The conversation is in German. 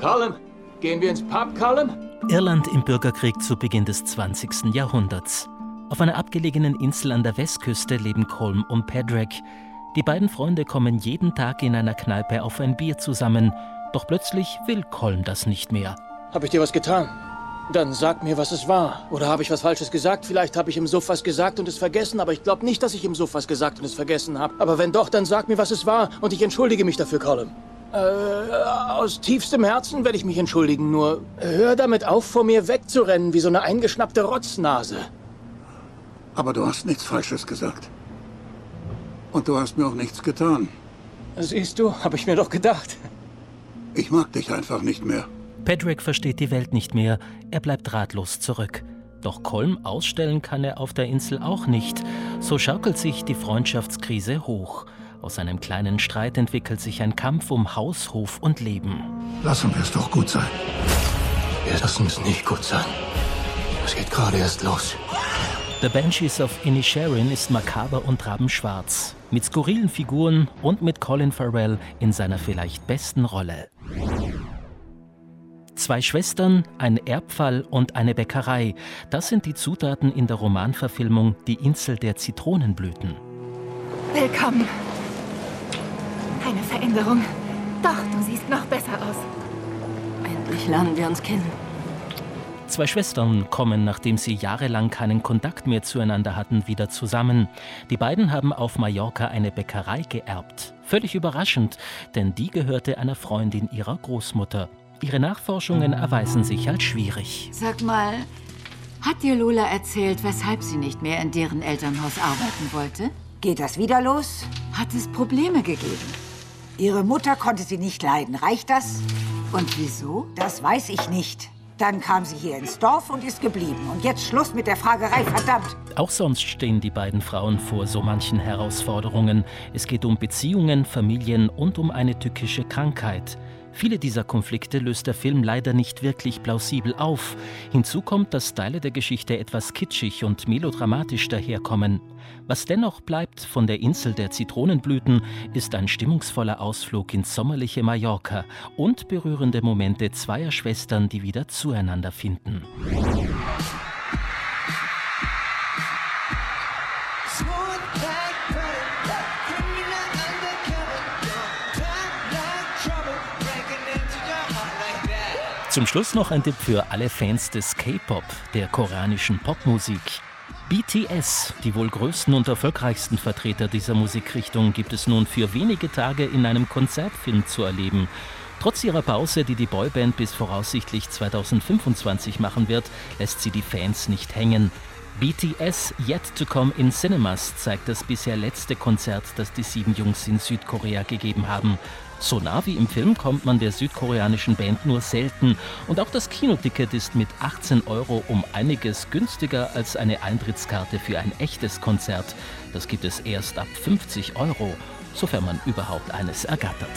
Colin, gehen wir ins Pub, Colin? Irland im Bürgerkrieg zu Beginn des 20. Jahrhunderts. Auf einer abgelegenen Insel an der Westküste leben Colm und Padraig. Die beiden Freunde kommen jeden Tag in einer Kneipe auf ein Bier zusammen. Doch plötzlich will Colm das nicht mehr. Hab ich dir was getan? Dann sag mir, was es war. Oder habe ich was Falsches gesagt? Vielleicht habe ich im Suff was gesagt und es vergessen, aber ich glaube nicht, dass ich im Suff was gesagt und es vergessen habe. Aber wenn doch, dann sag mir, was es war und ich entschuldige mich dafür, Colin. Äh, aus tiefstem Herzen werde ich mich entschuldigen, nur hör damit auf, vor mir wegzurennen wie so eine eingeschnappte Rotznase. Aber du hast nichts Falsches gesagt. Und du hast mir auch nichts getan. Siehst du, habe ich mir doch gedacht. Ich mag dich einfach nicht mehr. Patrick versteht die Welt nicht mehr, er bleibt ratlos zurück. Doch Kolm ausstellen kann er auf der Insel auch nicht. So schaukelt sich die Freundschaftskrise hoch. Aus einem kleinen Streit entwickelt sich ein Kampf um Haus, Hof und Leben. Lassen wir es doch gut sein. Wir lassen es nicht gut sein. Es geht gerade erst los. The Banshees of Inisherin ist makaber und rabenschwarz. Mit skurrilen Figuren und mit Colin Farrell in seiner vielleicht besten Rolle. Zwei Schwestern, ein Erbfall und eine Bäckerei. Das sind die Zutaten in der Romanverfilmung Die Insel der Zitronenblüten. Willkommen. Keine Veränderung. Doch, du siehst noch besser aus. Endlich lernen wir uns kennen. Zwei Schwestern kommen, nachdem sie jahrelang keinen Kontakt mehr zueinander hatten, wieder zusammen. Die beiden haben auf Mallorca eine Bäckerei geerbt. Völlig überraschend, denn die gehörte einer Freundin ihrer Großmutter. Ihre Nachforschungen erweisen sich als schwierig. Sag mal, hat dir Lola erzählt, weshalb sie nicht mehr in deren Elternhaus arbeiten wollte? Geht das wieder los? Hat es Probleme gegeben? Ihre Mutter konnte sie nicht leiden. Reicht das? Und wieso? Das weiß ich nicht. Dann kam sie hier ins Dorf und ist geblieben. Und jetzt Schluss mit der Fragerei, verdammt! Auch sonst stehen die beiden Frauen vor so manchen Herausforderungen. Es geht um Beziehungen, Familien und um eine tückische Krankheit. Viele dieser Konflikte löst der Film leider nicht wirklich plausibel auf. Hinzu kommt, dass Teile der Geschichte etwas kitschig und melodramatisch daherkommen. Was dennoch bleibt von der Insel der Zitronenblüten, ist ein stimmungsvoller Ausflug ins sommerliche Mallorca und berührende Momente zweier Schwestern, die wieder zueinander finden. Zum Schluss noch ein Tipp für alle Fans des K-Pop, der koreanischen Popmusik. BTS, die wohl größten und erfolgreichsten Vertreter dieser Musikrichtung, gibt es nun für wenige Tage in einem Konzertfilm zu erleben. Trotz ihrer Pause, die die Boyband bis voraussichtlich 2025 machen wird, lässt sie die Fans nicht hängen. BTS Yet to Come in Cinemas zeigt das bisher letzte Konzert, das die sieben Jungs in Südkorea gegeben haben. So nah wie im Film kommt man der südkoreanischen Band nur selten. Und auch das Kinoticket ist mit 18 Euro um einiges günstiger als eine Eintrittskarte für ein echtes Konzert. Das gibt es erst ab 50 Euro, sofern man überhaupt eines ergattert.